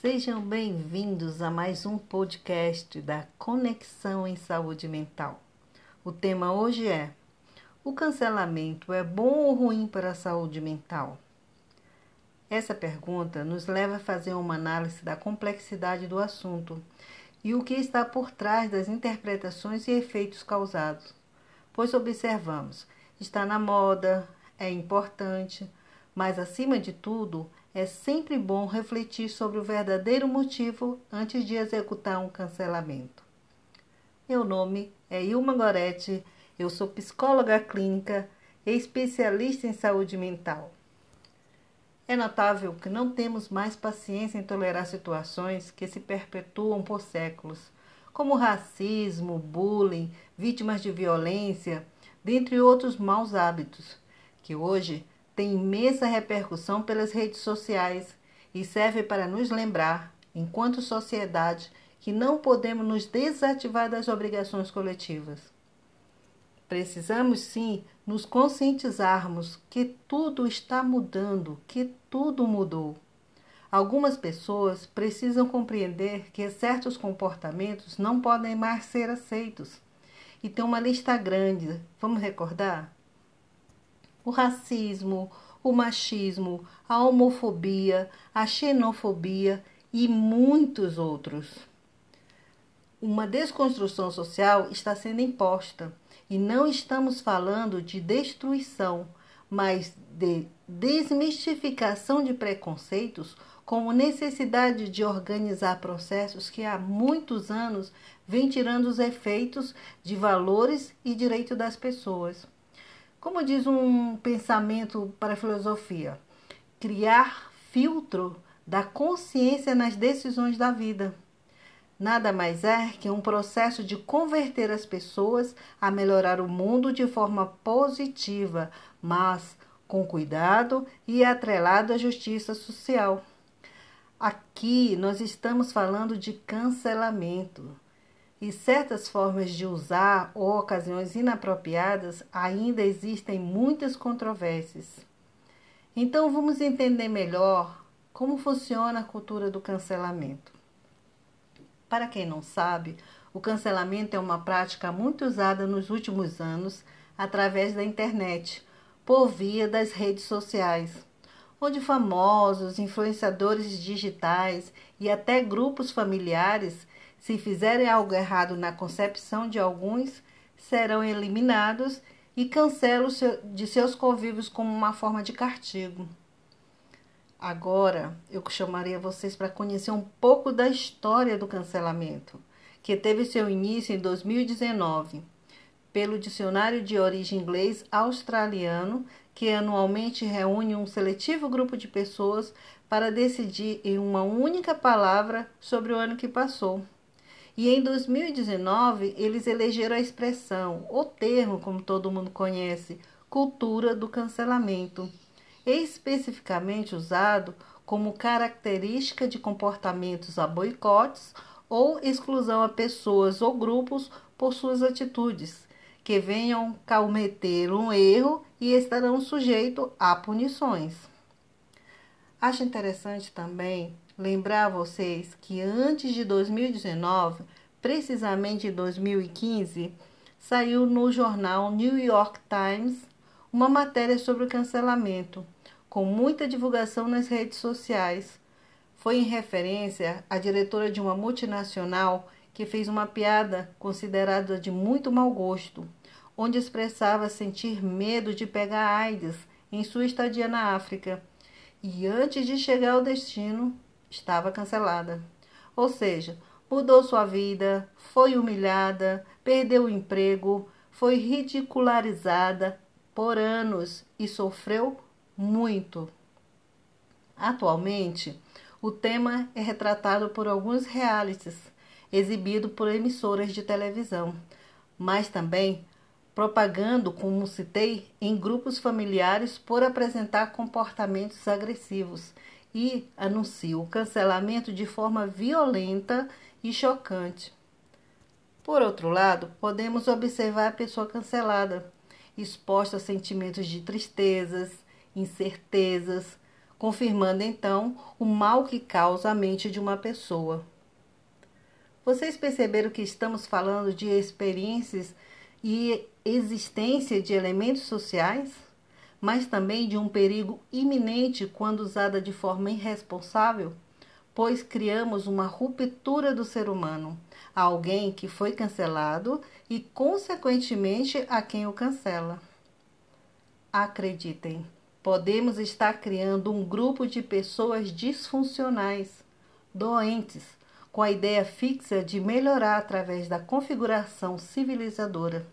Sejam bem-vindos a mais um podcast da Conexão em Saúde Mental. O tema hoje é: O cancelamento é bom ou ruim para a saúde mental? Essa pergunta nos leva a fazer uma análise da complexidade do assunto e o que está por trás das interpretações e efeitos causados. Pois observamos, está na moda, é importante, mas acima de tudo, é sempre bom refletir sobre o verdadeiro motivo antes de executar um cancelamento. Meu nome é Ilma Goretti, eu sou psicóloga clínica e especialista em saúde mental. É notável que não temos mais paciência em tolerar situações que se perpetuam por séculos, como racismo, bullying, vítimas de violência, dentre outros maus hábitos, que hoje tem imensa repercussão pelas redes sociais e serve para nos lembrar, enquanto sociedade, que não podemos nos desativar das obrigações coletivas. Precisamos sim nos conscientizarmos que tudo está mudando, que tudo mudou. Algumas pessoas precisam compreender que certos comportamentos não podem mais ser aceitos. E tem uma lista grande. Vamos recordar? O racismo, o machismo, a homofobia, a xenofobia e muitos outros. Uma desconstrução social está sendo imposta e não estamos falando de destruição, mas de desmistificação de preconceitos como necessidade de organizar processos que há muitos anos vêm tirando os efeitos de valores e direito das pessoas. Como diz um pensamento para a filosofia, criar filtro da consciência nas decisões da vida. Nada mais é que um processo de converter as pessoas a melhorar o mundo de forma positiva, mas com cuidado e atrelado à justiça social. Aqui nós estamos falando de cancelamento e certas formas de usar ou ocasiões inapropriadas ainda existem muitas controvérsias. Então vamos entender melhor como funciona a cultura do cancelamento. Para quem não sabe, o cancelamento é uma prática muito usada nos últimos anos através da internet, por via das redes sociais, onde famosos, influenciadores digitais e até grupos familiares se fizerem algo errado na concepção de alguns, serão eliminados e cancelam de seus convívios como uma forma de castigo. Agora, eu chamaria vocês para conhecer um pouco da história do cancelamento, que teve seu início em 2019, pelo Dicionário de Origem Inglês Australiano, que anualmente reúne um seletivo grupo de pessoas para decidir em uma única palavra sobre o ano que passou. E em 2019, eles elegeram a expressão, o termo, como todo mundo conhece, cultura do cancelamento, especificamente usado como característica de comportamentos a boicotes ou exclusão a pessoas ou grupos por suas atitudes, que venham cometer um erro e estarão sujeitos a punições. Acho interessante também lembrar a vocês que antes de 2019, precisamente em 2015, saiu no jornal New York Times uma matéria sobre o cancelamento, com muita divulgação nas redes sociais. Foi em referência à diretora de uma multinacional que fez uma piada considerada de muito mau gosto, onde expressava sentir medo de pegar AIDS em sua estadia na África. E antes de chegar ao destino, estava cancelada. Ou seja, mudou sua vida, foi humilhada, perdeu o emprego, foi ridicularizada por anos e sofreu muito. Atualmente, o tema é retratado por alguns realities exibidos por emissoras de televisão, mas também propagando, como citei, em grupos familiares por apresentar comportamentos agressivos e anuncia o cancelamento de forma violenta e chocante. Por outro lado, podemos observar a pessoa cancelada, exposta a sentimentos de tristezas, incertezas, confirmando então o mal que causa a mente de uma pessoa. Vocês perceberam que estamos falando de experiências e existência de elementos sociais, mas também de um perigo iminente quando usada de forma irresponsável? pois criamos uma ruptura do ser humano, alguém que foi cancelado e, consequentemente, a quem o cancela. Acreditem, podemos estar criando um grupo de pessoas disfuncionais, doentes, com a ideia fixa de melhorar através da configuração civilizadora.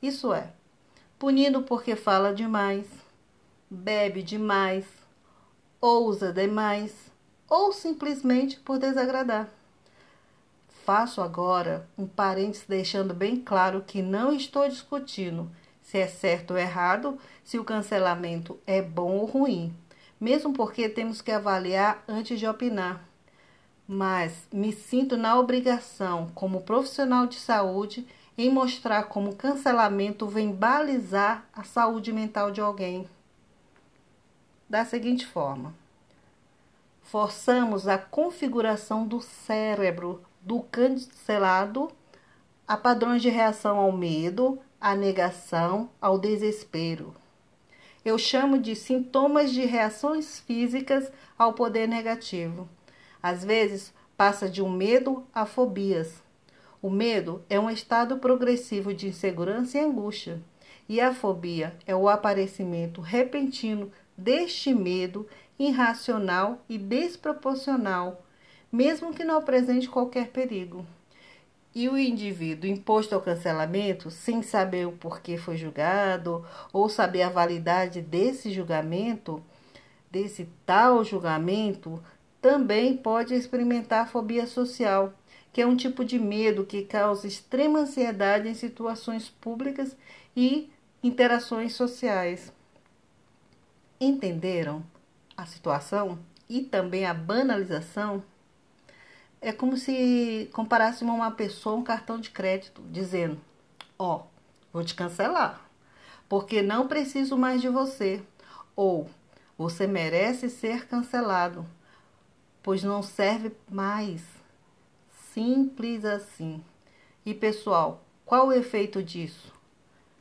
Isso é, punindo porque fala demais, bebe demais, ousa demais ou simplesmente por desagradar. Faço agora um parênteses deixando bem claro que não estou discutindo se é certo ou errado, se o cancelamento é bom ou ruim, mesmo porque temos que avaliar antes de opinar. Mas me sinto na obrigação, como profissional de saúde, em mostrar como o cancelamento vem balizar a saúde mental de alguém. Da seguinte forma: forçamos a configuração do cérebro do cancelado a padrões de reação ao medo, à negação, ao desespero. Eu chamo de sintomas de reações físicas ao poder negativo. Às vezes, passa de um medo a fobias. O medo é um estado progressivo de insegurança e angústia, e a fobia é o aparecimento repentino deste medo irracional e desproporcional, mesmo que não apresente qualquer perigo. E o indivíduo imposto ao cancelamento, sem saber o porquê foi julgado ou saber a validade desse julgamento, desse tal julgamento, também pode experimentar fobia social, que é um tipo de medo que causa extrema ansiedade em situações públicas e interações sociais. Entenderam? a situação e também a banalização, é como se comparássemos uma pessoa um cartão de crédito, dizendo: Ó, oh, vou te cancelar, porque não preciso mais de você. Ou você merece ser cancelado, pois não serve mais. Simples assim. E pessoal, qual o efeito disso?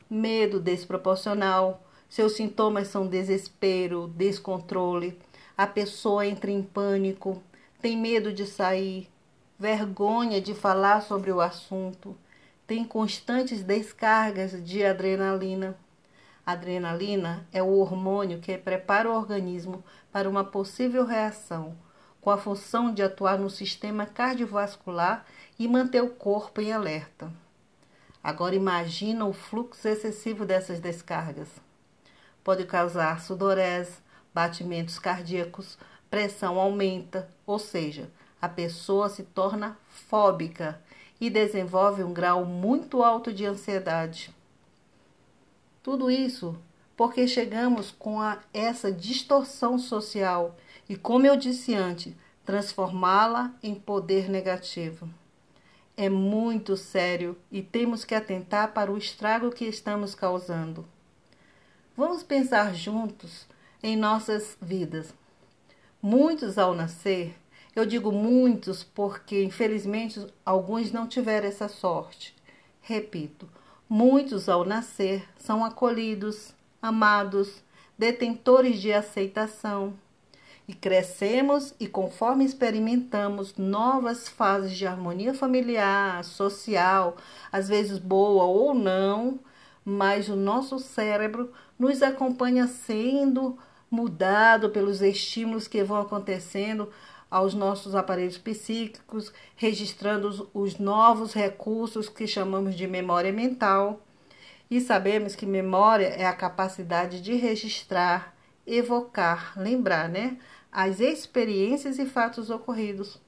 Medo desproporcional, seus sintomas são desespero, descontrole, a pessoa entra em pânico, tem medo de sair, vergonha de falar sobre o assunto, tem constantes descargas de adrenalina. adrenalina é o hormônio que prepara o organismo para uma possível reação, com a função de atuar no sistema cardiovascular e manter o corpo em alerta. Agora imagina o fluxo excessivo dessas descargas pode causar sudorese, batimentos cardíacos, pressão aumenta, ou seja, a pessoa se torna fóbica e desenvolve um grau muito alto de ansiedade. Tudo isso porque chegamos com a, essa distorção social e, como eu disse antes, transformá-la em poder negativo. É muito sério e temos que atentar para o estrago que estamos causando. Vamos pensar juntos em nossas vidas. Muitos ao nascer, eu digo muitos porque infelizmente alguns não tiveram essa sorte. Repito, muitos ao nascer são acolhidos, amados, detentores de aceitação. E crescemos e conforme experimentamos novas fases de harmonia familiar, social, às vezes boa ou não, mas o nosso cérebro nos acompanha sendo mudado pelos estímulos que vão acontecendo aos nossos aparelhos psíquicos, registrando os novos recursos que chamamos de memória mental. E sabemos que memória é a capacidade de registrar, evocar, lembrar, né, as experiências e fatos ocorridos.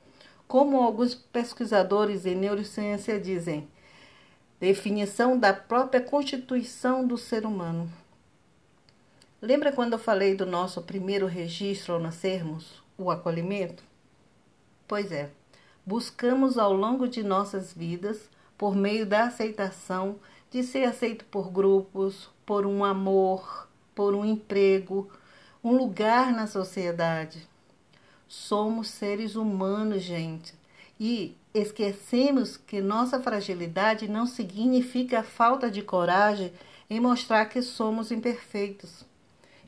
Como alguns pesquisadores em neurociência dizem, definição da própria constituição do ser humano. Lembra quando eu falei do nosso primeiro registro ao nascermos, o acolhimento? Pois é, buscamos ao longo de nossas vidas, por meio da aceitação, de ser aceito por grupos, por um amor, por um emprego, um lugar na sociedade. Somos seres humanos, gente, e esquecemos que nossa fragilidade não significa falta de coragem em mostrar que somos imperfeitos,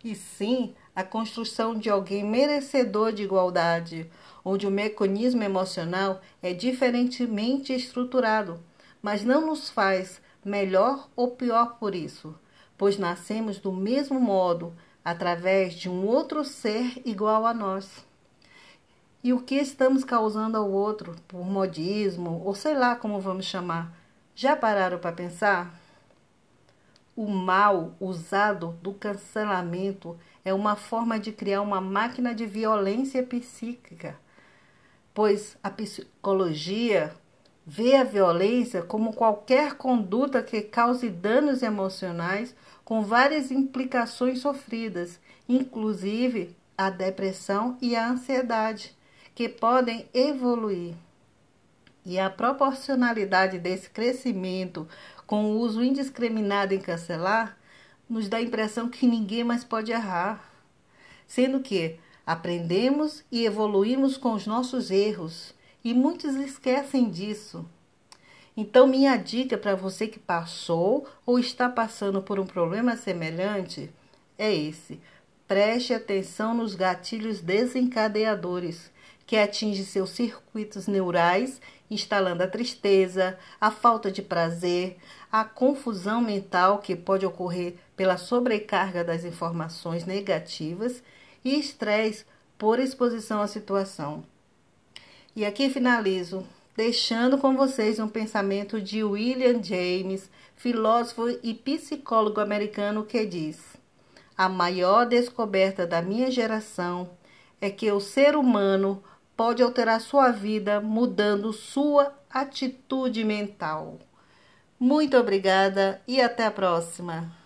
e sim a construção de alguém merecedor de igualdade, onde o mecanismo emocional é diferentemente estruturado, mas não nos faz melhor ou pior por isso, pois nascemos do mesmo modo, através de um outro ser igual a nós. E o que estamos causando ao outro, por modismo, ou sei lá como vamos chamar, já pararam para pensar? O mal usado do cancelamento é uma forma de criar uma máquina de violência psíquica, pois a psicologia vê a violência como qualquer conduta que cause danos emocionais com várias implicações sofridas, inclusive a depressão e a ansiedade, que podem evoluir. E a proporcionalidade desse crescimento com o uso indiscriminado em cancelar nos dá a impressão que ninguém mais pode errar, sendo que aprendemos e evoluímos com os nossos erros e muitos esquecem disso. Então, minha dica para você que passou ou está passando por um problema semelhante é esse: preste atenção nos gatilhos desencadeadores que atingem seus circuitos neurais, instalando a tristeza, a falta de prazer, a confusão mental que pode ocorrer pela sobrecarga das informações negativas e estresse por exposição à situação. E aqui finalizo deixando com vocês um pensamento de William James, filósofo e psicólogo americano, que diz: A maior descoberta da minha geração é que o ser humano pode alterar sua vida mudando sua atitude mental. Muito obrigada e até a próxima!